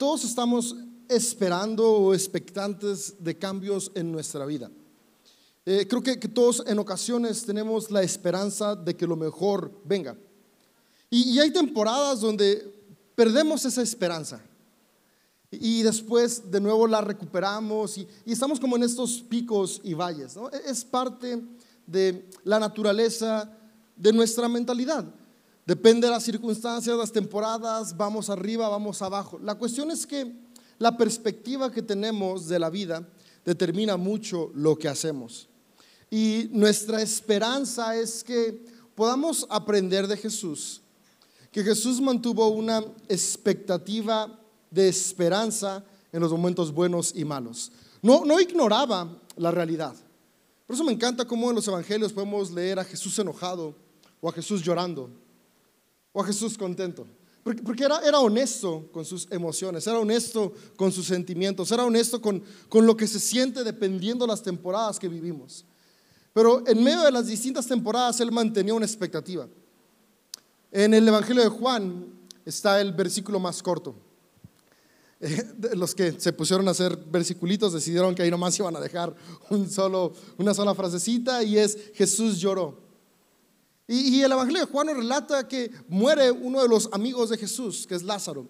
todos estamos esperando o expectantes de cambios en nuestra vida. Eh, creo que, todos en ocasiones tenemos la esperanza de que lo mejor venga. Y, hay temporadas donde perdemos esa esperanza. Y después de nuevo la recuperamos y, estamos como en estos picos y valles. E, es parte de la naturaleza de nuestra mentalidad. Depende de las circunstancias, las temporadas, vamos arriba, vamos abajo. La cuestión es que la perspectiva que tenemos de la vida determina mucho lo que hacemos. Y nuestra esperanza es que podamos aprender de Jesús, que Jesús mantuvo una expectativa de esperanza en los momentos buenos y malos. No, no ignoraba la realidad. Por eso me encanta cómo en los evangelios podemos leer a Jesús enojado o a Jesús llorando o a Jesús contento. Porque, era, honesto con sus emociones, era honesto con sus sentimientos, era honesto con, con lo que se siente dependiendo de las temporadas que vivimos. Pero en medio de las distintas temporadas él mantenía una expectativa. En el Evangelio de Juan está el versículo más corto. los que se pusieron a hacer versiculitos decidieron que ahí nomás iban a dejar un solo, una sola frasecita y es Jesús lloró. Y, el Evangelio de Juan nos relata que muere uno de los amigos de Jesús, que es Lázaro.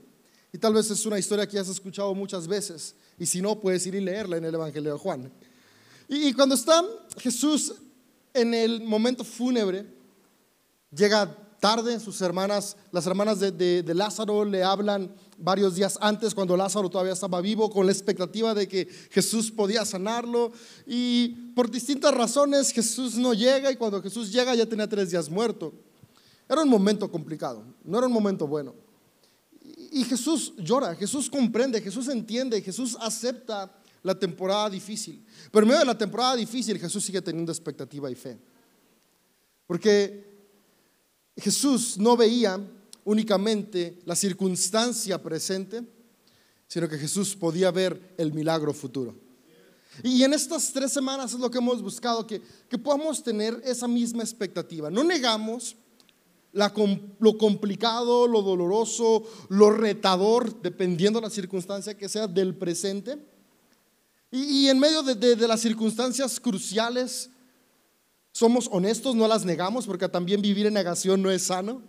Y tal vez es una historia que has escuchado muchas veces. Y si no, puedes ir y leerla en el Evangelio de Juan. Y, cuando está Jesús en el momento fúnebre, llega tarde, sus hermanas, las hermanas de, Lázaro le hablan varios días antes, cuando Lázaro todavía estaba vivo, con la expectativa de que Jesús podía sanarlo. Y por distintas razones Jesús no llega y cuando Jesús llega ya tenía tres días muerto. Era un momento complicado, no era un momento bueno. Y Jesús llora, Jesús comprende, Jesús entiende, Jesús acepta la temporada difícil. Pero en medio de la temporada difícil Jesús sigue teniendo expectativa y fe. Porque Jesús no veía únicamente la circunstancia presente, sino que Jesús podía ver el milagro futuro. Y en estas tres semanas es lo que hemos buscado, que, que podamos tener esa misma expectativa. No negamos lo complicado, lo doloroso, lo retador, dependiendo de la circunstancia que sea del presente. Y, en medio de las circunstancias cruciales, somos honestos, no las negamos, porque también vivir en negación no es sano.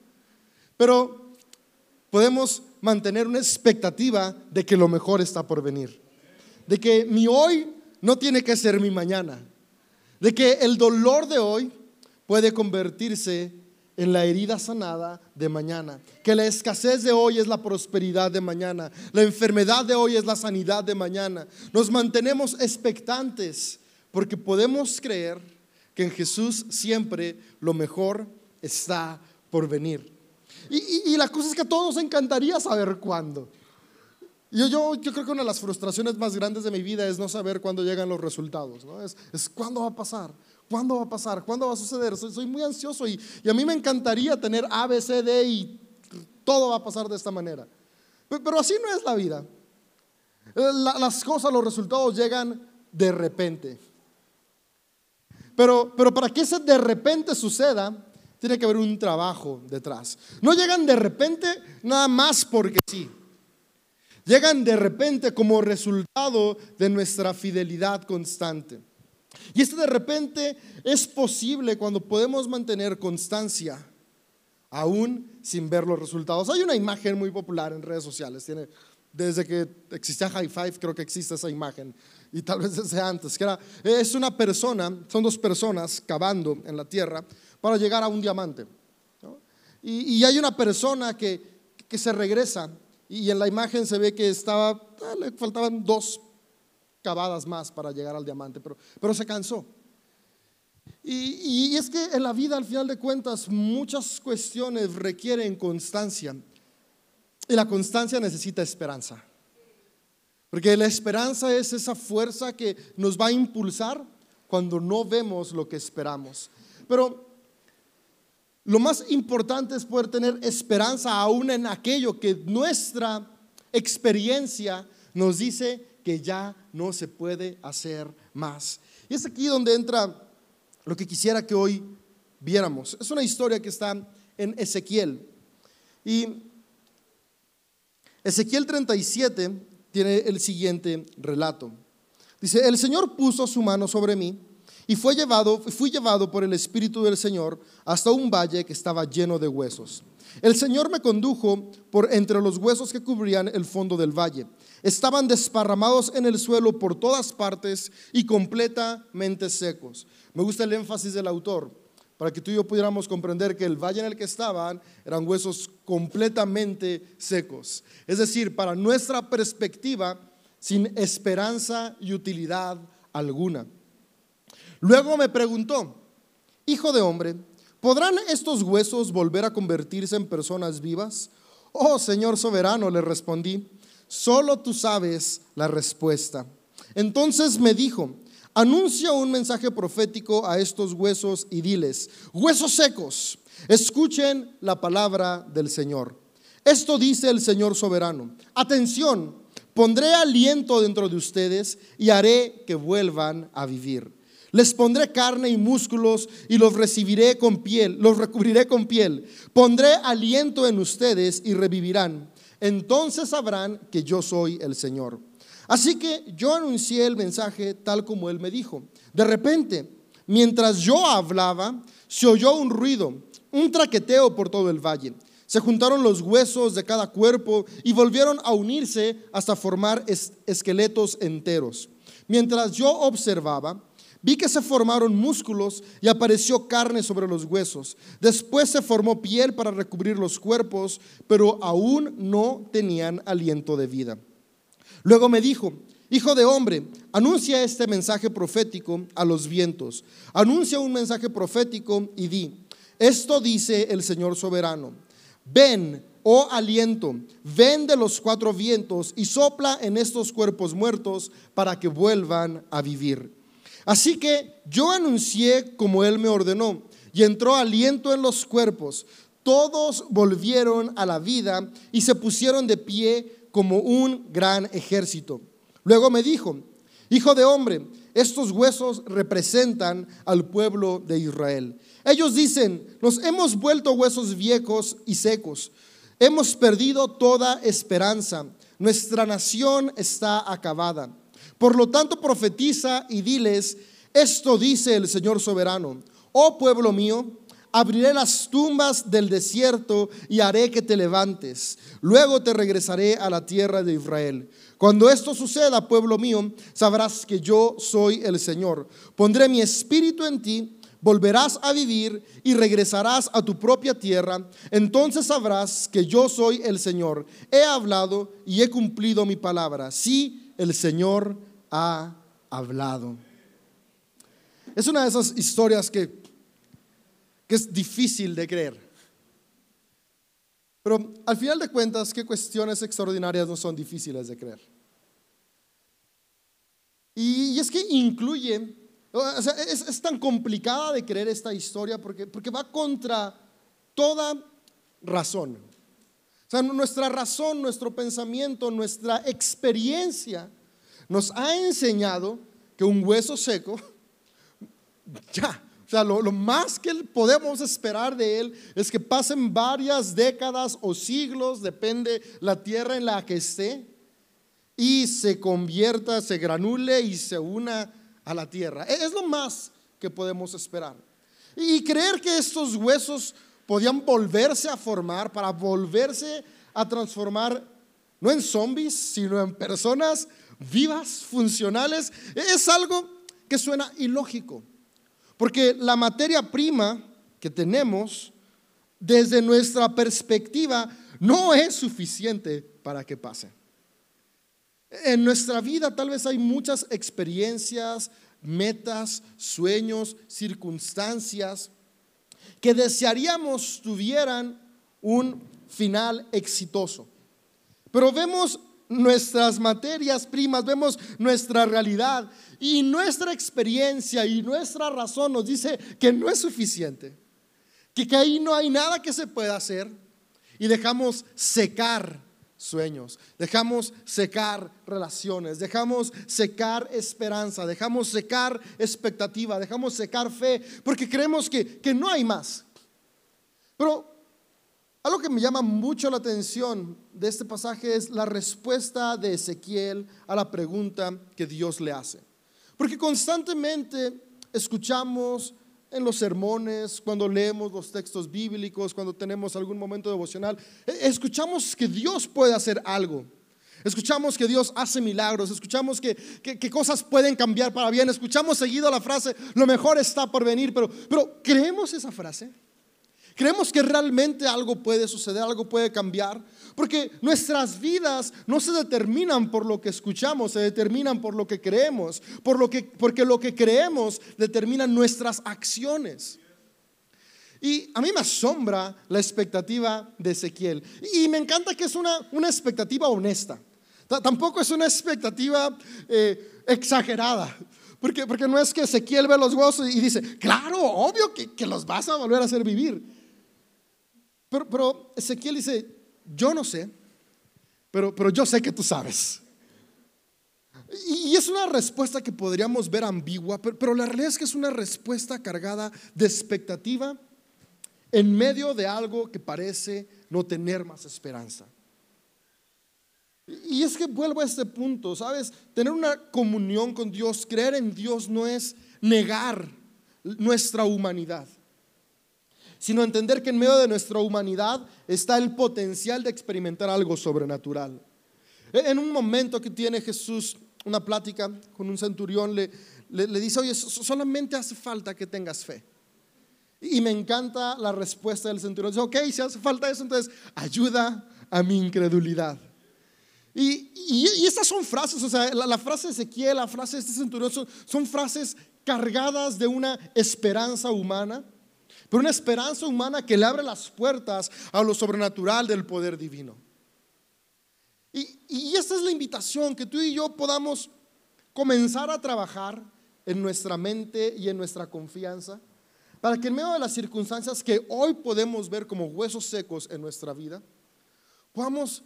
Pero podemos mantener una expectativa de que lo mejor está por venir. De que mi hoy no tiene que ser mi mañana. De que el dolor de hoy puede convertirse en la herida sanada de mañana. Que la escasez de hoy es la prosperidad de mañana. La enfermedad de hoy es la sanidad de mañana. Nos mantenemos expectantes porque podemos creer que en Jesús siempre lo mejor está por venir. Y, la cosa es que a todos nos encantaría saber cuándo. Yo, yo, yo, creo que una de las frustraciones más grandes de mi vida es no saber cuándo llegan los resultados. ¿no? Es, cuándo va a pasar, cuándo va a pasar, cuándo va a suceder. Soy, muy ansioso y, y, a mí me encantaría tener A, B, C, D y todo va a pasar de esta manera. Pero, pero así no es la vida. las cosas, los resultados llegan de repente. Pero, pero para que ese de repente suceda, tiene que haber un trabajo detrás. No llegan de repente nada más porque sí. Llegan de repente como resultado de nuestra fidelidad constante. Y este de repente es posible cuando podemos mantener constancia, aún sin ver los resultados. Hay una imagen muy popular en redes sociales, tiene, desde que existía High Five creo que existe esa imagen, y tal vez desde antes, que era, es una persona, son dos personas cavando en la tierra para llegar a un diamante. Y, hay una persona que, que, se regresa y en la imagen se ve que estaba, ah, le faltaban dos cavadas más para llegar al diamante, pero, pero se cansó. Y, y es que en la vida, al final de cuentas, muchas cuestiones requieren constancia. Y la constancia necesita esperanza. Porque la esperanza es esa fuerza que nos va a impulsar cuando no vemos lo que esperamos. Pero lo más importante es poder tener esperanza aún en aquello que nuestra experiencia nos dice que ya no se puede hacer más. Y es aquí donde entra lo que quisiera que hoy viéramos. Es una historia que está en Ezequiel. Y Ezequiel 37 tiene el siguiente relato. Dice, el Señor puso su mano sobre mí y fue llevado, fui llevado por el Espíritu del Señor hasta un valle que estaba lleno de huesos. El Señor me condujo por entre los huesos que cubrían el fondo del valle. Estaban desparramados en el suelo por todas partes y completamente secos. Me gusta el énfasis del autor para que tú y yo pudiéramos comprender que el valle en el que estaban eran huesos completamente secos. Es decir, para nuestra perspectiva, sin esperanza y utilidad alguna. Luego me preguntó, hijo de hombre, ¿podrán estos huesos volver a convertirse en personas vivas? Oh Señor soberano, le respondí, solo tú sabes la respuesta. Entonces me dijo, anuncia un mensaje profético a estos huesos y diles, huesos secos, escuchen la palabra del Señor. Esto dice el Señor soberano. Atención, pondré aliento dentro de ustedes y haré que vuelvan a vivir. Les pondré carne y músculos y los recibiré con piel, los recubriré con piel. Pondré aliento en ustedes y revivirán. Entonces sabrán que yo soy el Señor. Así que yo anuncié el mensaje tal como él me dijo. De repente, mientras yo hablaba, se oyó un ruido, un traqueteo por todo el valle. Se juntaron los huesos de cada cuerpo y volvieron a unirse hasta formar esqueletos enteros. Mientras yo observaba, vi que se formaron músculos y apareció carne sobre los huesos. Después se formó piel para recubrir los cuerpos, pero aún no tenían aliento de vida. Luego me dijo, Hijo de hombre, anuncia este mensaje profético a los vientos. Anuncia un mensaje profético y di, esto dice el Señor soberano. Ven, oh aliento, ven de los cuatro vientos y sopla en estos cuerpos muertos para que vuelvan a vivir. Así que yo anuncié como él me ordenó y entró aliento en los cuerpos. Todos volvieron a la vida y se pusieron de pie como un gran ejército. Luego me dijo, hijo de hombre, estos huesos representan al pueblo de Israel. Ellos dicen, nos hemos vuelto huesos viejos y secos. Hemos perdido toda esperanza. Nuestra nación está acabada. Por lo tanto, profetiza y diles, esto dice el Señor soberano, oh pueblo mío, abriré las tumbas del desierto y haré que te levantes. Luego te regresaré a la tierra de Israel. Cuando esto suceda, pueblo mío, sabrás que yo soy el Señor. Pondré mi espíritu en ti, volverás a vivir y regresarás a tu propia tierra. Entonces sabrás que yo soy el Señor. He hablado y he cumplido mi palabra. Sí, el Señor ha hablado. Es una de esas historias que que es difícil de creer. Pero al final de cuentas, ¿qué cuestiones extraordinarias no son difíciles de creer? Y, es que incluye, o sea, es, tan complicada de creer esta historia porque, porque va contra toda razón. O sea, nuestra razón, nuestro pensamiento, nuestra experiencia nos ha enseñado que un hueso seco, ya, sea, lo, más que podemos esperar de Él es que pasen varias décadas o siglos, depende la tierra en la que esté, y se convierta, se granule y se una a la tierra. E, es lo más que podemos esperar. Y creer que estos huesos podían volverse a formar para volverse a transformar no en zombies, sino en personas vivas, funcionales, es algo que suena ilógico. Porque la materia prima que tenemos, desde nuestra perspectiva, no es suficiente para que pase. En nuestra vida tal vez hay muchas experiencias, metas, sueños, circunstancias que desearíamos tuvieran un final exitoso. Pero vemos nuestras materias primas, vemos nuestra realidad y nuestra experiencia y nuestra razón nos dice que no es suficiente, que, que ahí no hay nada que se pueda hacer y dejamos secar sueños, dejamos secar relaciones, dejamos secar esperanza, dejamos secar expectativa, dejamos secar fe, porque creemos que, que no hay más. Pero Algo que me llama mucho la atención de este pasaje es la respuesta de Ezequiel a la pregunta que Dios le hace. Porque constantemente escuchamos en los sermones, cuando leemos los textos bíblicos, cuando tenemos algún momento devocional, eh, escuchamos que Dios puede hacer algo. Escuchamos que Dios hace milagros, escuchamos que, que, cosas pueden cambiar para bien, escuchamos seguido la frase, lo mejor está por venir, pero, pero ¿creemos esa frase? Creemos que realmente algo puede suceder, algo puede cambiar, porque nuestras vidas no se determinan por lo que escuchamos, se determinan por lo que creemos, por lo que, porque lo que creemos determina nuestras acciones. Y a mí me asombra la expectativa de Ezequiel. Y me encanta que es una, una expectativa honesta. Tampoco es una expectativa eh, exagerada. Porque, porque no es que Ezequiel ve los huesos y dice, claro, obvio que, que los vas a volver a hacer vivir. Pero, Ezequiel dice, yo no sé, pero, pero yo sé que tú sabes. Y, es una respuesta que podríamos ver ambigua, pero, la realidad es que es una respuesta cargada de expectativa en medio de algo que parece no tener más esperanza. Y es que vuelvo a este punto, ¿sabes? Tener una comunión con Dios, creer en Dios no es negar nuestra humanidad sino entender que en medio de nuestra humanidad está el potencial de experimentar algo sobrenatural. En un momento que tiene Jesús una plática con un centurión, le, le, dice, oye, solamente hace falta que tengas fe. Y me encanta la respuesta del centurión. Dice, ok, si hace falta eso, entonces ayuda a mi incredulidad. Y, y, estas son frases, o sea, la, frase de Ezequiel, la frase de este centurión, son frases cargadas de una esperanza humana pero una esperanza humana que le abre las puertas a lo sobrenatural del poder divino. Y, y esta es la invitación, que tú y yo podamos comenzar a trabajar en nuestra mente y en nuestra confianza, para que en medio de las circunstancias que hoy podemos ver como huesos secos en nuestra vida, podamos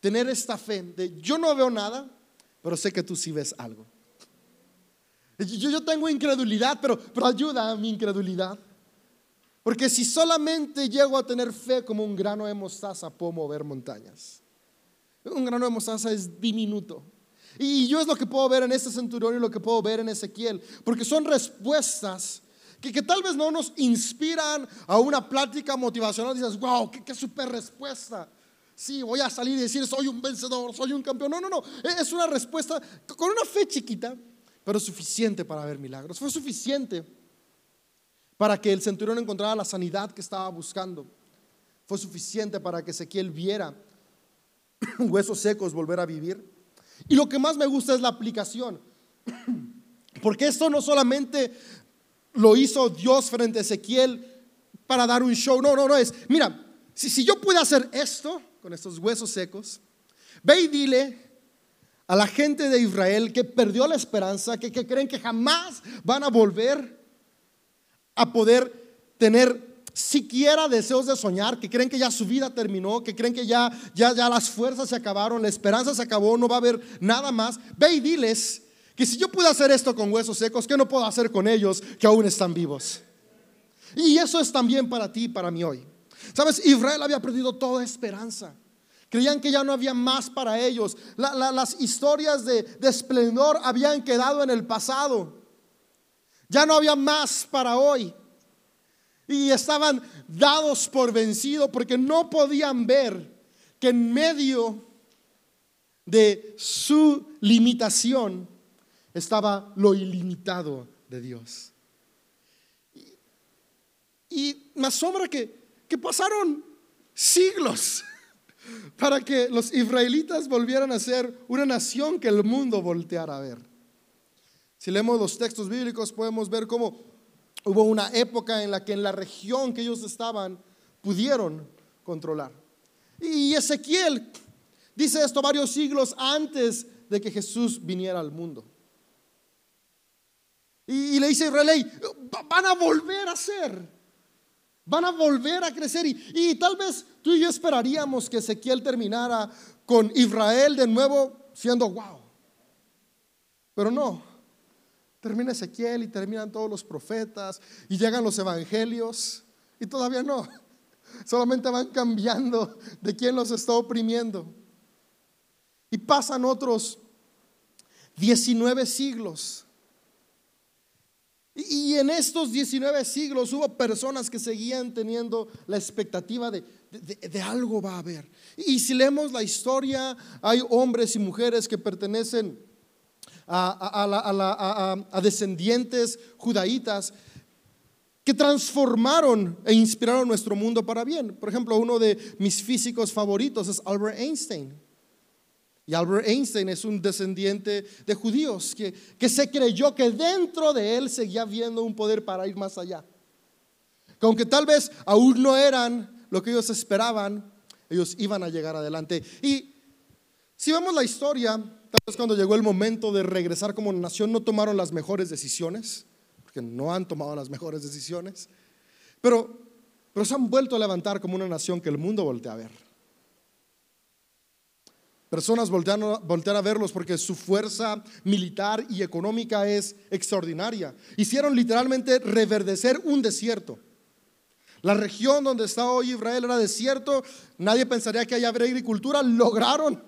tener esta fe de yo no veo nada, pero sé que tú sí ves algo. Yo, yo tengo incredulidad, pero, pero ayuda a mi incredulidad. Porque si solamente llego a tener fe como un grano de mostaza, puedo mover montañas. Un grano de mostaza es diminuto. Y yo es lo que puedo ver en este centurión y lo que puedo ver en Ezequiel. Porque son respuestas que, tal vez no nos inspiran a una plática motivacional. Dices, wow, qué, qué super respuesta. Sí, voy a salir y decir, soy un vencedor, soy un campeón. No, no, no. Es una respuesta con una fe chiquita, pero suficiente para ver milagros. Fue suficiente para que el centurión encontrara la sanidad que estaba buscando. Fue suficiente para que Ezequiel viera huesos secos volver a vivir. Y lo que más me gusta es la aplicación. Porque esto no solamente lo hizo Dios frente a Ezequiel para dar un show. No, no, no es. Mira, si, yo puedo hacer esto con estos huesos secos, ve y dile a la gente de Israel que perdió la esperanza, que, que creen que jamás van a volver a poder tener siquiera deseos de soñar, que creen que ya su vida terminó, que creen que ya, ya, ya las fuerzas se acabaron, la esperanza se acabó, no va a haber nada más. Ve y diles que si yo puedo hacer esto con huesos secos, ¿qué no puedo hacer con ellos que aún están vivos? Y eso es también para ti y para mí hoy. Sabes, Israel había perdido toda esperanza. Creían que ya no había más para ellos. las historias de, de esplendor habían quedado en el pasado. Ya no había más para hoy. Y estaban dados por vencido porque no podían ver que en medio de su limitación estaba lo ilimitado de Dios. Y, me asombra que, que pasaron siglos para que los israelitas volvieran a ser una nación que el mundo volteara a ver. Si leemos los textos bíblicos podemos ver cómo hubo una época en la que en la región que ellos estaban pudieron controlar. Y Ezequiel dice esto varios siglos antes de que Jesús viniera al mundo. Y, le dice Israel, van a volver a ser, van a volver a crecer. Y, y tal vez tú y yo esperaríamos que Ezequiel terminara con Israel de nuevo siendo wow. Pero no, Termina Ezequiel y terminan todos los profetas y llegan los evangelios y todavía no. Solamente van cambiando de quién los está oprimiendo. Y pasan otros 19 siglos. Y, en estos 19 siglos hubo personas que seguían teniendo la expectativa de, de, algo va a haber. Y si leemos la historia, hay hombres y mujeres que pertenecen a, descendientes judaítas que transformaron e inspiraron nuestro mundo para bien. Por ejemplo, uno de mis físicos favoritos es Albert Einstein. Y Albert Einstein es un descendiente de judíos que, que se creyó que dentro de él seguía viendo un poder para ir más allá. Que aunque tal vez aún no eran lo que ellos esperaban, ellos iban a llegar adelante. Y si vemos la historia, vez cuando llegó el momento de regresar como nación, no tomaron las mejores decisiones, porque no han tomado las mejores decisiones, pero, pero se han vuelto a levantar como una nación que el mundo voltea a ver. Personas voltean, a verlos porque su fuerza militar y económica es extraordinaria. Hicieron literalmente reverdecer un desierto. La región donde está hoy Israel era desierto. Nadie pensaría que haya agricultura. Lograron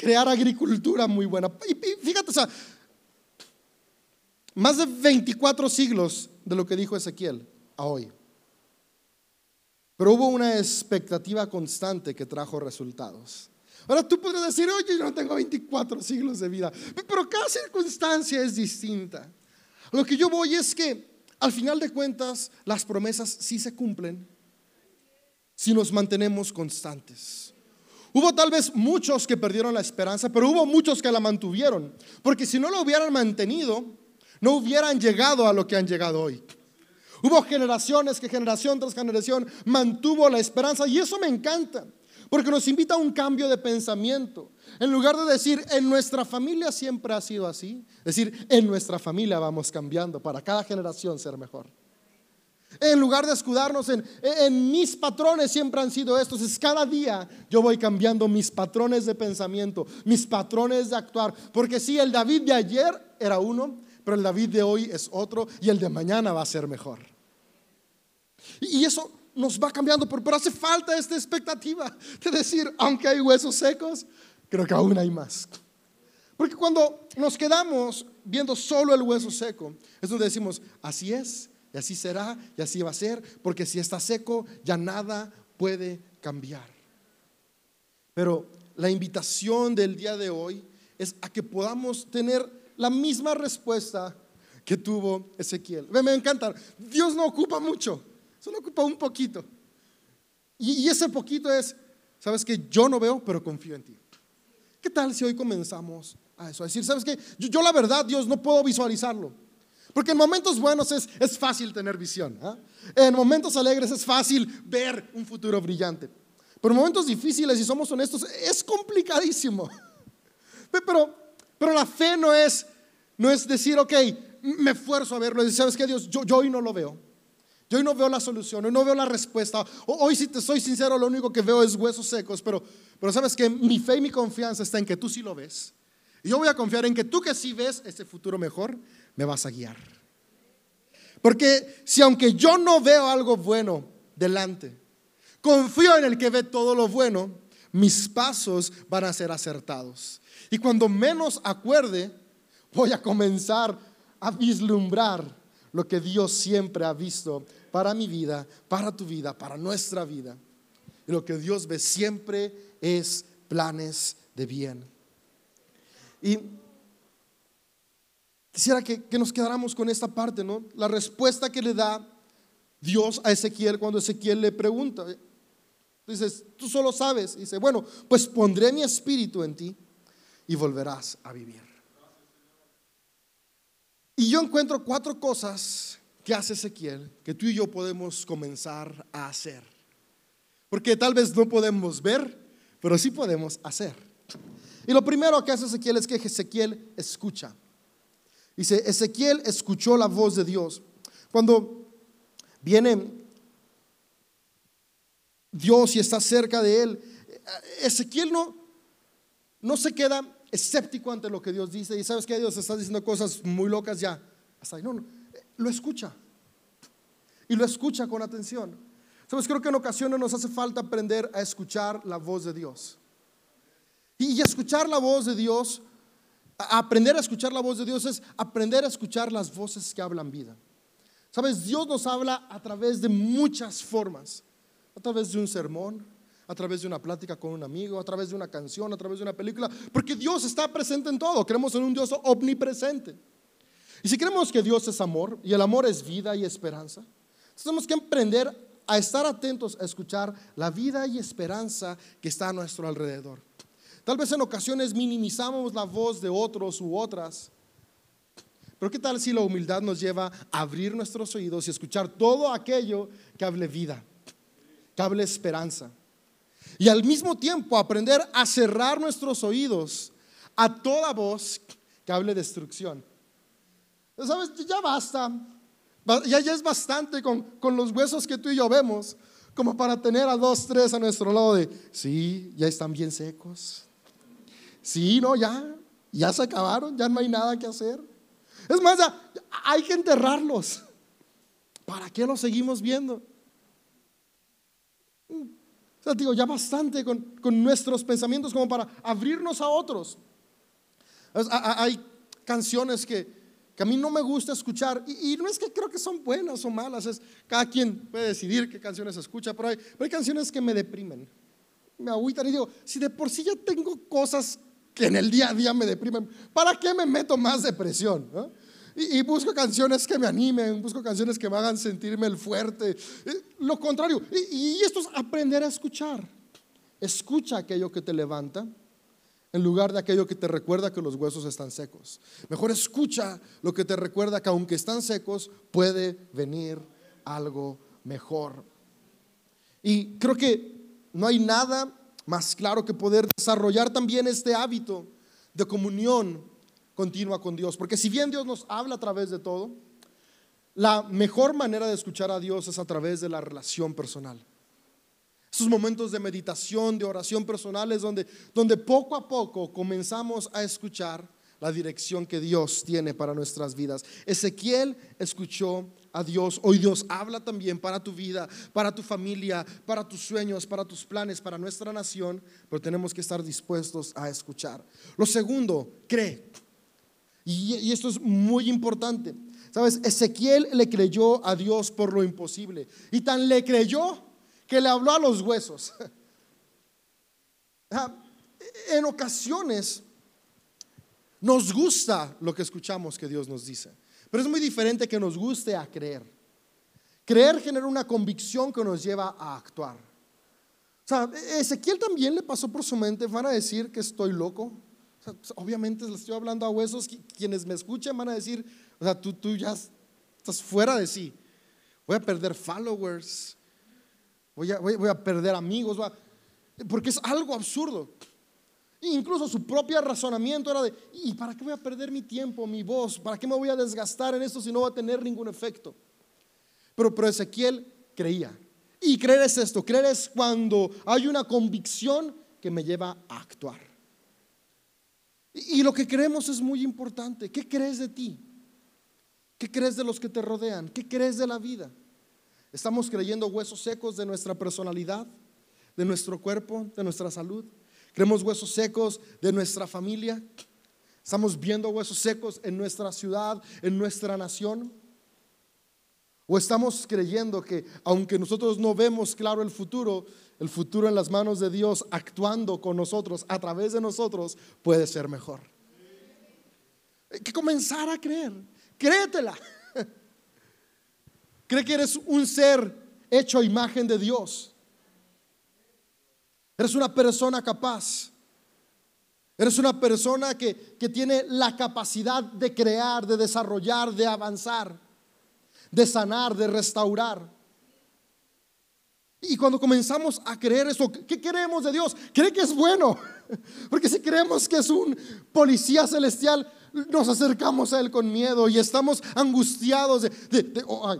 crear agricultura muy buena. Y fíjate, o sea, más de 24 siglos de lo que dijo Ezequiel a hoy. Pero hubo una expectativa constante que trajo resultados. Ahora tú podrías decir, oye, yo no tengo 24 siglos de vida, pero cada circunstancia es distinta. Lo que yo voy es que al final de cuentas las promesas sí se cumplen si nos mantenemos constantes. Hubo tal vez muchos que perdieron la esperanza, pero hubo muchos que la mantuvieron, porque si no la hubieran mantenido, no hubieran llegado a lo que han llegado hoy. Hubo generaciones que generación tras generación mantuvo la esperanza y eso me encanta. Porque nos invita a un cambio de pensamiento. En lugar de decir, en nuestra familia siempre ha sido así, decir, en nuestra familia vamos cambiando para cada generación ser mejor. En lugar de escudarnos en, mis patrones siempre han sido estos, es cada día yo voy cambiando mis patrones de pensamiento, mis patrones de actuar. Porque si el David de ayer era uno, pero el David de hoy es otro y el de mañana va a ser mejor. Y eso nos va cambiando, pero, hace falta esta expectativa de decir, aunque hay huesos secos, creo que aún hay más. Porque cuando nos quedamos viendo solo el hueso seco, es donde decimos, así es, y así será, y así va a ser, porque si está seco, ya nada puede cambiar. Pero la invitación del día de hoy es a que podamos tener la misma respuesta que tuvo Ezequiel. Me encanta, Dios no ocupa mucho. Solo ocupa un poquito. Y, ese poquito es, sabes que yo no veo, pero confío en ti. ¿Qué tal si hoy comenzamos a eso? A decir, sabes que yo, la verdad, Dios, no puedo visualizarlo. Porque en momentos buenos es, es fácil tener visión. ¿ah? En momentos alegres es fácil ver un futuro brillante. Pero en momentos difíciles, si somos honestos, es complicadísimo. Pero, pero la fe no es, no es decir, ok, me esfuerzo a verlo. Y sabes que Dios, yo, hoy no lo veo. Yo hoy no veo la solución, hoy no veo la respuesta. Hoy, si te soy sincero, lo único que veo es huesos secos, pero, pero sabes que mi fe y mi confianza está en que tú sí lo ves. Y yo voy a confiar en que tú que sí ves ese futuro mejor, me vas a guiar. Porque si aunque yo no veo algo bueno delante, confío en el que ve todo lo bueno, mis pasos van a ser acertados. Y cuando menos acuerde, voy a comenzar a vislumbrar lo que Dios siempre ha visto para mi vida, para tu vida, para nuestra vida. Y lo que Dios ve siempre es planes de bien. Y quisiera que, nos quedáramos con esta parte, ¿no? La respuesta que le da Dios a Ezequiel cuando Ezequiel le pregunta. Dices, tú solo sabes. dice, bueno, pues pondré mi espíritu en ti y volverás a vivir. Y yo encuentro cuatro cosas que hace Ezequiel que tú y yo podemos comenzar a hacer. Porque tal vez no podemos ver, pero sí podemos hacer. Y lo primero que hace Ezequiel es que Ezequiel escucha. Dice, Ezequiel escuchó la voz de Dios. Cuando viene Dios y está cerca de él, Ezequiel no, no se queda escéptico ante lo que Dios dice y sabes que Dios está diciendo cosas muy locas ya. No, no, lo escucha. Y lo escucha con atención. Sabes, creo que en ocasiones nos hace falta aprender a escuchar la voz de Dios. Y escuchar la voz de Dios, aprender a escuchar la voz de Dios es aprender a escuchar las voces que hablan vida. Sabes, Dios nos habla a través de muchas formas. A través de un sermón, a través de una plática con un amigo, a través de una canción, a través de una película, porque Dios está presente en todo. Creemos en un Dios omnipresente. Y si creemos que Dios es amor y el amor es vida y esperanza, tenemos que aprender a estar atentos a escuchar la vida y esperanza que está a nuestro alrededor. Tal vez en ocasiones minimizamos la voz de otros u otras, pero ¿qué tal si la humildad nos lleva a abrir nuestros oídos y escuchar todo aquello que hable vida, que hable esperanza? Y al mismo tiempo aprender a cerrar nuestros oídos a toda voz que hable destrucción. ¿Sabes? Ya basta ya, es bastante con, con los huesos que tú y yo vemos como para tener a dos, tres a nuestro lado de, sí, ya están bien secos. Sí, no, ya, ya se acabaron, ya no hay nada que hacer. Es más, hay que enterrarlos. ¿Para qué los seguimos viendo? O sea, digo, ya bastante con, con nuestros pensamientos como para abrirnos a otros. Hay canciones que, que a mí no me gusta escuchar, y, no es que creo que son buenas o malas, es cada quien puede decidir qué canciones escucha, pero hay, pero hay canciones que me deprimen, me agüitan y digo, si de por sí ya tengo cosas que en el día a día me deprimen, ¿para qué me meto más depresión? Y, busco canciones que me animen, busco canciones que me hagan sentirme el fuerte. Eh, lo contrario, y, y esto es aprender a escuchar. Escucha aquello que te levanta en lugar de aquello que te recuerda que los huesos están secos. Mejor escucha lo que te recuerda que aunque están secos, puede venir algo mejor. Y creo que no hay nada más claro que poder desarrollar también este hábito de comunión continua con Dios. Porque si bien Dios nos habla a través de todo, la mejor manera de escuchar a Dios es a través de la relación personal. Esos momentos de meditación, de oración personales, donde, donde poco a poco comenzamos a escuchar la dirección que Dios tiene para nuestras vidas. Ezequiel escuchó a Dios. Hoy Dios habla también para tu vida, para tu familia, para tus sueños, para tus planes, para nuestra nación, pero tenemos que estar dispuestos a escuchar. Lo segundo, cree. Y, y esto es muy importante. Sabes, Ezequiel le creyó a Dios por lo imposible. Y tan le creyó que le habló a los huesos. Ah, en ocasiones nos gusta lo que escuchamos que Dios nos dice, pero es muy diferente que nos guste a creer. Creer genera una convicción que nos lleva a actuar. O sea, Ezequiel también le pasó por su mente, van a decir que estoy loco. Pues, obviamente le estoy hablando a huesos, quienes me escuchen van a decir, o sea, tú, tú ya estás fuera de sí. Voy a perder followers, voy a, perder amigos, porque es algo absurdo. Incluso su propio razonamiento era de, ¿y para qué voy a perder mi tiempo, mi voz? ¿Para qué me voy a desgastar en esto si no va a tener ningún efecto? Pero, Ezequiel creía. Y creer es esto, creer es cuando hay una convicción que me lleva a actuar. Y, y lo que creemos es muy importante. ¿Qué crees de ti? ¿Qué crees de los que te rodean? ¿Qué crees de la vida? Estamos creyendo huesos secos de nuestra personalidad, de nuestro cuerpo, de nuestra salud. Creemos huesos secos de nuestra familia. Estamos viendo huesos secos en nuestra ciudad, en nuestra nación. O estamos creyendo que aunque nosotros no vemos claro el futuro, el futuro en las manos de Dios actuando con nosotros, a través de nosotros, puede ser mejor. Hay que comenzar a creer. Créetela. Cree que eres un ser hecho a imagen de Dios. Eres una persona capaz. Eres una persona que, que, tiene la capacidad de crear, de desarrollar, de avanzar, de sanar, de restaurar. Y cuando comenzamos a creer eso, ¿qué queremos de Dios? Cree que es bueno. Porque si creemos que es un policía celestial, nos acercamos a Él con miedo y estamos angustiados oh,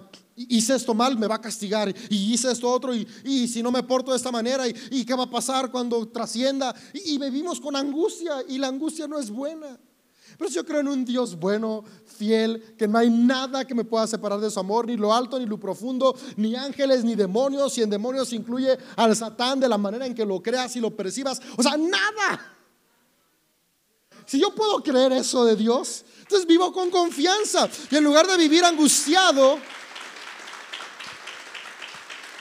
hice esto mal, me va a castigar, y hice esto otro, y, si no me porto de esta manera, y, qué va a pasar cuando trascienda, y, vivimos con angustia, y la angustia no es buena. Pero yo creo en un Dios bueno, fiel, que no hay nada que me pueda separar de su amor, ni lo alto, ni lo profundo, ni ángeles, ni demonios. Y en demonios incluye al Satán de la manera en que lo creas y lo percibas. O sea, nada. Si yo puedo creer eso de Dios, entonces vivo con confianza. Y en lugar de vivir angustiado,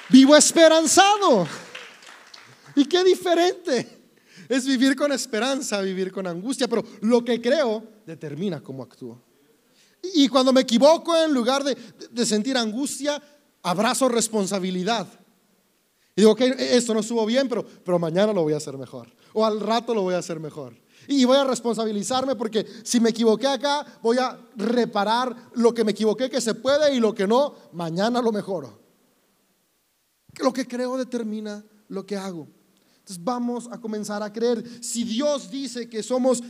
vivo esperanzado. ¿Y qué diferente? Es vivir con esperanza, vivir con angustia, pero lo que creo determina cómo actúo. Y cuando me equivoco, en lugar de, sentir angustia, abrazo responsabilidad. Y digo, ok, esto no estuvo bien, pero, pero mañana lo voy a hacer mejor. O al rato lo voy a hacer mejor. Y voy a responsabilizarme porque si me equivoqué acá, voy a reparar lo que me equivoqué que se puede y lo que no, mañana lo mejoro. Lo que creo determina lo que hago vamos a comenzar a creer. Si Dios dice que somos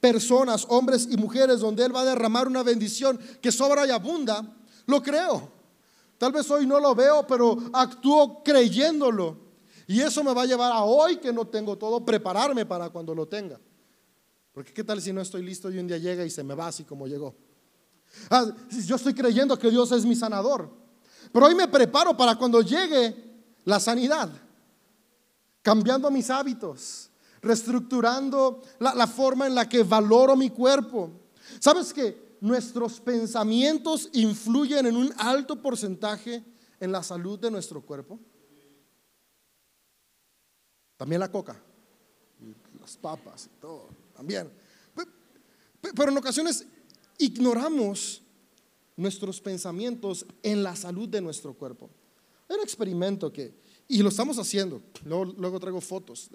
personas, hombres y mujeres, donde Él va a derramar una bendición que sobra y abunda, lo creo. Tal vez hoy no lo veo, pero actúo creyéndolo. Y eso me va a llevar a hoy que no tengo todo, prepararme para cuando lo tenga. Porque qué tal si no estoy listo y un día llega y se me va así como llegó. Ah, yo estoy creyendo que Dios es mi sanador. Pero hoy me preparo para cuando llegue la sanidad cambiando mis hábitos, reestructurando la, forma en la que valoro mi cuerpo. ¿Sabes que nuestros pensamientos influyen en un alto porcentaje en la salud de nuestro cuerpo? También la coca, las papas y todo, también. Pero en ocasiones ignoramos nuestros pensamientos en la salud de nuestro cuerpo. Hay un experimento que, y lo estamos haciendo. Luego, traigo fotos.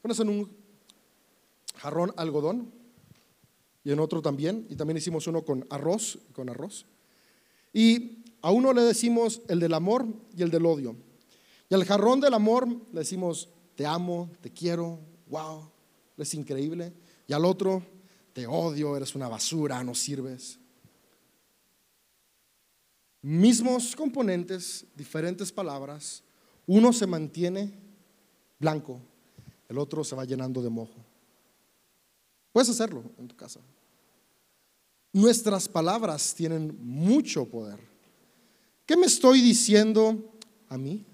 Pones en un jarrón algodón y en otro también. Y también hicimos uno con arroz, con arroz. Y a uno le decimos el del amor y el del odio. Y al jarrón del amor le decimos te amo, te quiero, wow, es increíble. Y al otro te odio, eres una basura, no sirves. Mismos componentes, diferentes palabras, uno se mantiene blanco, el otro se va llenando de mojo. Puedes hacerlo en tu casa. Nuestras palabras tienen mucho poder. ¿Qué me estoy diciendo a mí?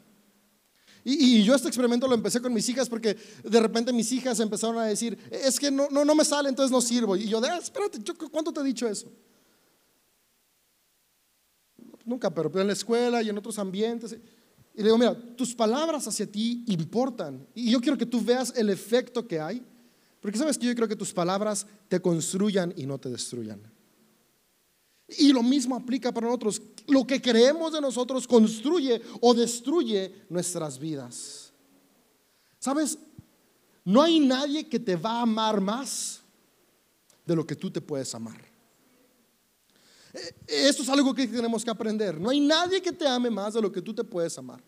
Y, yo este experimento lo empecé con mis hijas porque de repente mis hijas empezaron a decir, es que no, no, no me sale, entonces no sirvo. Y yo, de, ah, espérate, ¿cuánto te he dicho eso? Nunca, pero en la escuela y en otros ambientes. Y le digo, mira, tus palabras hacia ti importan. Y yo quiero que tú veas el efecto que hay. Porque sabes que yo creo que tus palabras te construyan y no te destruyan. Y lo mismo aplica para nosotros. Lo que creemos de nosotros construye o destruye nuestras vidas. ¿Sabes? No hay nadie que te va a amar más de lo que tú te puedes amar. Eh, esto es algo que tenemos que aprender. No hay nadie que te ame más de lo que tú te puedes amar.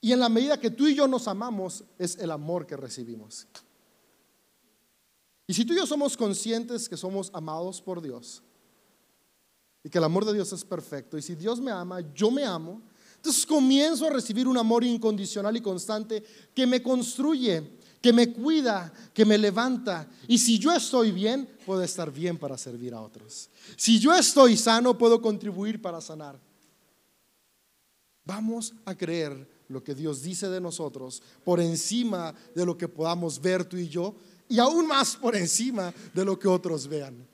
Y en la medida que tú y yo nos amamos, es el amor que recibimos. Y si tú y yo somos conscientes que somos amados por Dios y que el amor de Dios es perfecto, y si Dios me ama, yo me amo, entonces comienzo a recibir un amor incondicional y constante que me construye, que me cuida, que me levanta. Y si yo estoy bien, puedo estar bien para servir a otros. Si yo estoy sano, puedo contribuir para sanar. Vamos a creer lo que Dios dice de nosotros por encima de lo que podamos ver tú y yo y aún más por encima de lo que otros vean.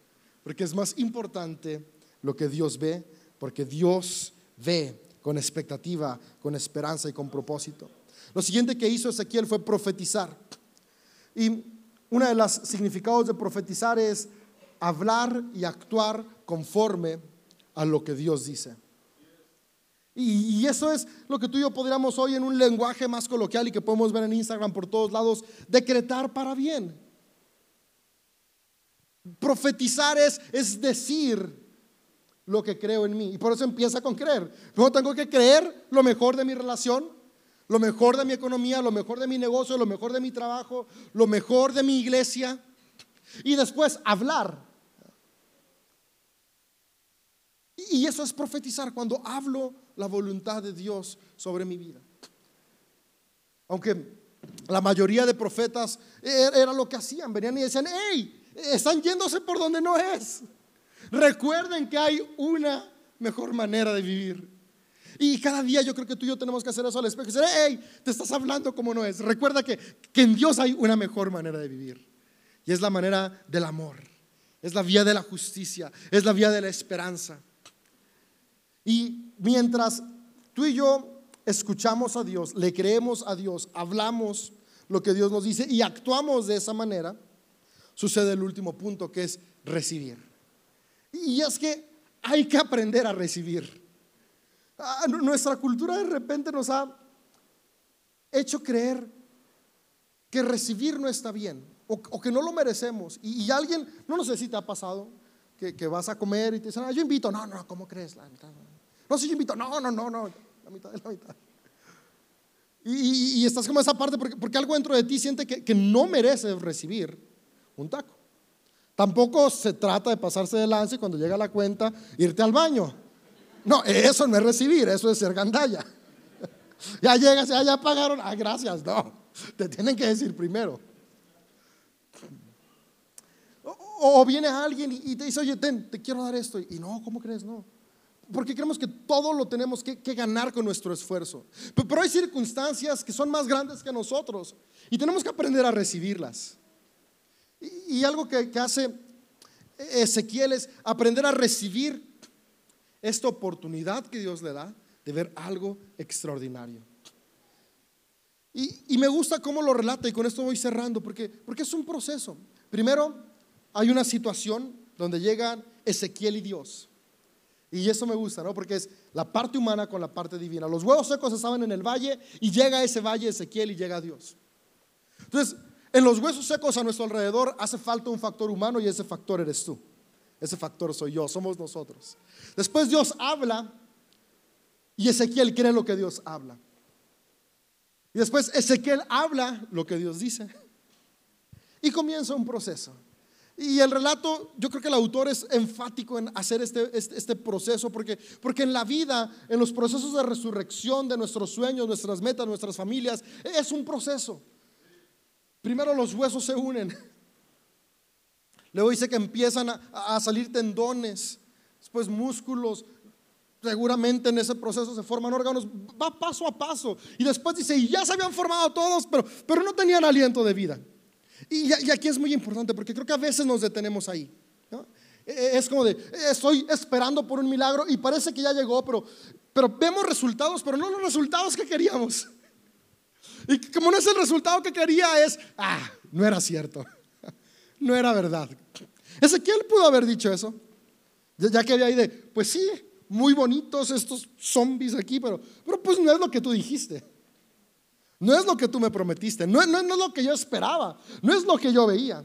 Porque es más importante lo que Dios ve, porque Dios ve con expectativa, con esperanza y con propósito. Lo siguiente que hizo Ezequiel fue profetizar. Y uno de los significados de profetizar es hablar y actuar conforme a lo que Dios dice. Y, eso es lo que tú y yo podríamos hoy en un lenguaje más coloquial y que podemos ver en Instagram por todos lados, decretar para bien. Profetizar es, es decir lo que creo en mí. Y por eso empieza con creer. Luego tengo que creer lo mejor de mi relación, lo mejor de mi economía, lo mejor de mi negocio, lo mejor de mi trabajo, lo mejor de mi iglesia. Y después hablar Y eso es profetizar cuando hablo la voluntad de Dios sobre mi vida. Aunque la mayoría de profetas e-, era lo que hacían, venían y decían, hey, están yéndose por donde no es. Recuerden que hay una mejor manera de vivir. Y cada día yo creo que tú y yo tenemos que hacer eso al espejo. Y decir, hey, te estás hablando como no es. Recuerda que, que en Dios hay una mejor manera de vivir. Y es la manera del amor. Es la vía de la justicia. Es la vía de la esperanza. Y mientras tú y yo escuchamos a Dios, le creemos a Dios, hablamos lo que Dios nos dice y actuamos de esa manera, sucede el último punto que es recibir. Y es que hay que aprender a recibir. Ah, nuestra cultura de repente nos ha hecho creer que recibir no está bien o, que no lo merecemos. Y, alguien, no sé si te ha pasado, que, vas a comer y te dicen, ah, yo invito. No, no, ¿cómo crees? No, si yo invito. No, no, no, no. La mitad de la mitad. Y, estás como esa parte porque, porque, algo dentro de ti siente que, que no merece recibir un taco. Tampoco se trata de pasarse de lance cuando llega la cuenta, irte al baño. No, eso no es recibir, eso es ser gandalla. Ya llegas, ya, ya pagaron, ah, gracias, no. Te tienen que decir primero. O, viene alguien y, te dice, oye, ten, te quiero dar esto. Y no, ¿cómo crees? No. Porque creemos que todo lo tenemos que, ganar con nuestro esfuerzo. Pero, hay circunstancias que son más grandes que nosotros y tenemos que aprender a recibirlas. Y, algo que, hace Ezequiel es aprender a recibir esta oportunidad que Dios le da de ver algo extraordinario. Y, me gusta cómo lo relata y con esto voy cerrando porque, porque es un proceso. Primero, hay una situación donde llegan Ezequiel y Dios. Y eso me gusta, ¿no? Porque es la parte humana con la parte divina. Los huevos secos estaban en el valle y llega ese valle Ezequiel y llega Dios. Entonces, en los huesos secos a nuestro alrededor hace falta un factor humano y ese factor eres tú. Ese factor soy yo, somos nosotros. Después Dios habla y Ezequiel cree lo que Dios habla. Y después Ezequiel habla lo que Dios dice. Y comienza un proceso. Y el relato, yo creo que el autor es enfático en hacer este, este, este, proceso, porque, porque en la vida, en los procesos de resurrección de nuestros sueños, nuestras metas, nuestras familias, es un proceso. Primero los huesos se unen, Luego dice que empiezan a, salir tendones, después músculos, seguramente en ese proceso se forman órganos, va paso a paso. Y después dice, y ya se habían formado todos, pero, pero no tenían aliento de vida. Y, aquí es muy importante porque creo que a veces nos detenemos ahí. E, e, es como de, estoy esperando por un milagro y parece que ya llegó, pero, pero vemos resultados, pero no los resultados que queríamos. Y como no es el resultado que quería, es, ah, no era cierto no era verdad. Ezequiel pudo haber dicho eso, ya que había ahí de, pues sí, muy bonitos estos zombies aquí, pero, pero pues no es lo que tú dijiste. No es lo que tú me prometiste, no, no, es lo que yo esperaba, no es lo que yo veía.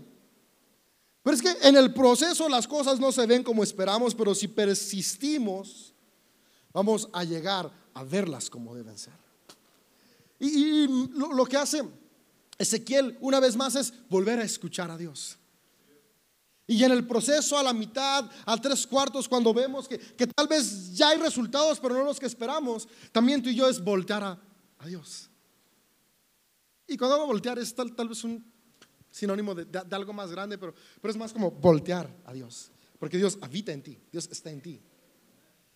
Pero es que en el proceso las cosas no se ven como esperamos, pero si persistimos, vamos a llegar a verlas como deben ser. Y, lo, que hace Ezequiel una vez más es volver a escuchar a Dios. Y en el proceso, a la mitad, a tres cuartos, cuando vemos que, tal vez ya hay resultados, pero no los que esperamos, también tú y yo es voltear a, Dios. Y cuando hago voltear es tal, tal vez un sinónimo de, algo más grande, pero, pero es más como voltear a Dios. Porque Dios habita en ti, Dios está en ti.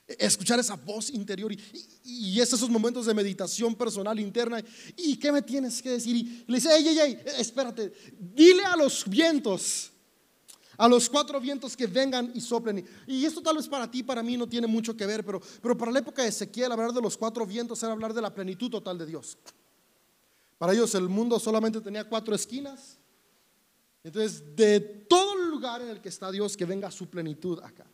Escuchar esa voz interior y, y, es esos momentos de meditación personal interna. ¿Y qué me tienes que decir? Y le dice, ey, ey, ey, espérate, dile a los vientos a los cuatro vientos que vengan y soplen. Y esto tal vez para ti, para mí no tiene mucho que ver, pero, pero para la época de Ezequiel hablar de los cuatro vientos era hablar de la plenitud total de Dios. Para ellos el mundo solamente tenía cuatro esquinas. Entonces, de todo el lugar en el que está Dios, que venga su plenitud acá.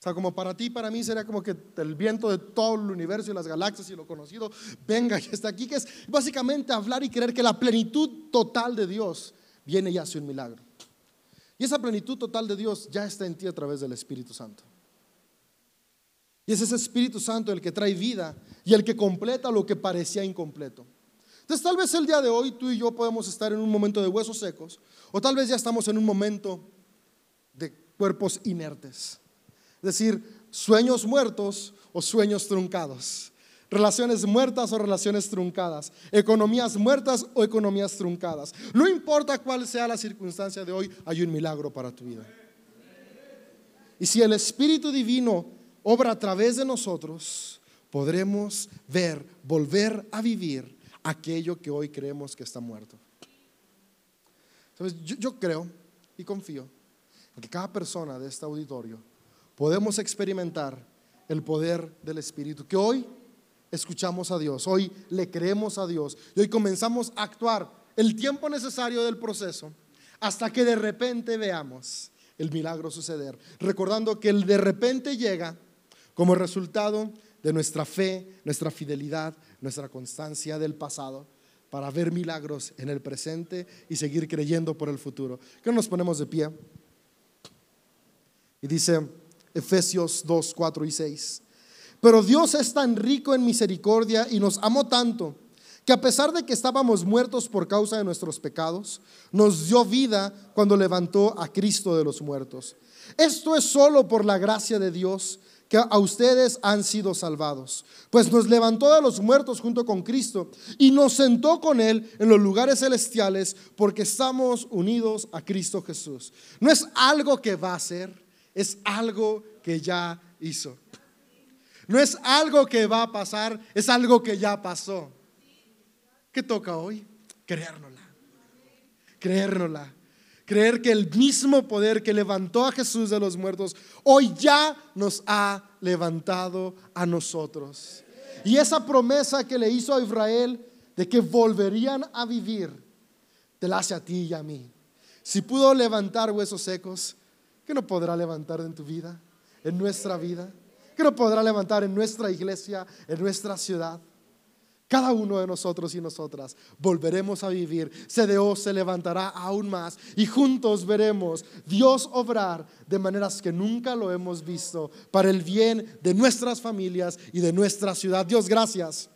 O sea, como para ti, para mí sería como que el viento de todo el universo y las galaxias y lo conocido venga y está aquí, que es básicamente hablar y creer que la plenitud total de Dios viene y hace un milagro. Y esa plenitud total de Dios ya está en ti a través del Espíritu Santo. Y es ese Espíritu Santo el que trae vida y el que completa lo que parecía incompleto. Entonces tal vez el día de hoy tú y yo podemos estar en un momento de huesos secos o tal vez ya estamos en un momento de cuerpos inertes. Es decir, sueños muertos o sueños truncados. relaciones muertas o relaciones truncadas, economías muertas o economías truncadas. No importa cuál sea la circunstancia de hoy, hay un milagro para tu vida. Y si el Espíritu Divino obra a través de nosotros, podremos ver, volver a vivir aquello que hoy creemos que está muerto. Yo, yo creo y confío en que cada persona de este auditorio podemos experimentar el poder del Espíritu, que hoy escuchamos a Dios, hoy le creemos a Dios y hoy comenzamos a actuar el tiempo necesario del proceso hasta que de repente veamos el milagro suceder, recordando que el de repente llega como resultado de nuestra fe, nuestra fidelidad, nuestra constancia del pasado para ver milagros en el presente y seguir creyendo por el futuro. Que nos ponemos de pie. Y dice Efesios 2, 4 y 6. Pero Dios es tan rico en misericordia y nos amó tanto que a pesar de que estábamos muertos por causa de nuestros pecados, nos dio vida cuando levantó a Cristo de los muertos. Esto es solo por la gracia de Dios que a ustedes han sido salvados, pues nos levantó de los muertos junto con Cristo y nos sentó con Él en los lugares celestiales porque estamos unidos a Cristo Jesús. No es algo que va a ser, es algo que ya hizo. No es algo que va a pasar, es algo que ya pasó. ¿Qué toca hoy? Creérnosla. Creérnosla. Creer que el mismo poder que levantó a Jesús de los muertos, hoy ya nos ha levantado a nosotros. Y esa promesa que le hizo a Israel de que volverían a vivir, te la hace a ti y a mí. Si pudo levantar huesos secos, ¿qué no podrá levantar en tu vida, en nuestra vida? que no podrá levantar en nuestra iglesia, en nuestra ciudad. Cada uno de nosotros y nosotras volveremos a vivir. CDO se levantará aún más y juntos veremos Dios obrar de maneras que nunca lo hemos visto para el bien de nuestras familias y de nuestra ciudad. Dios, gracias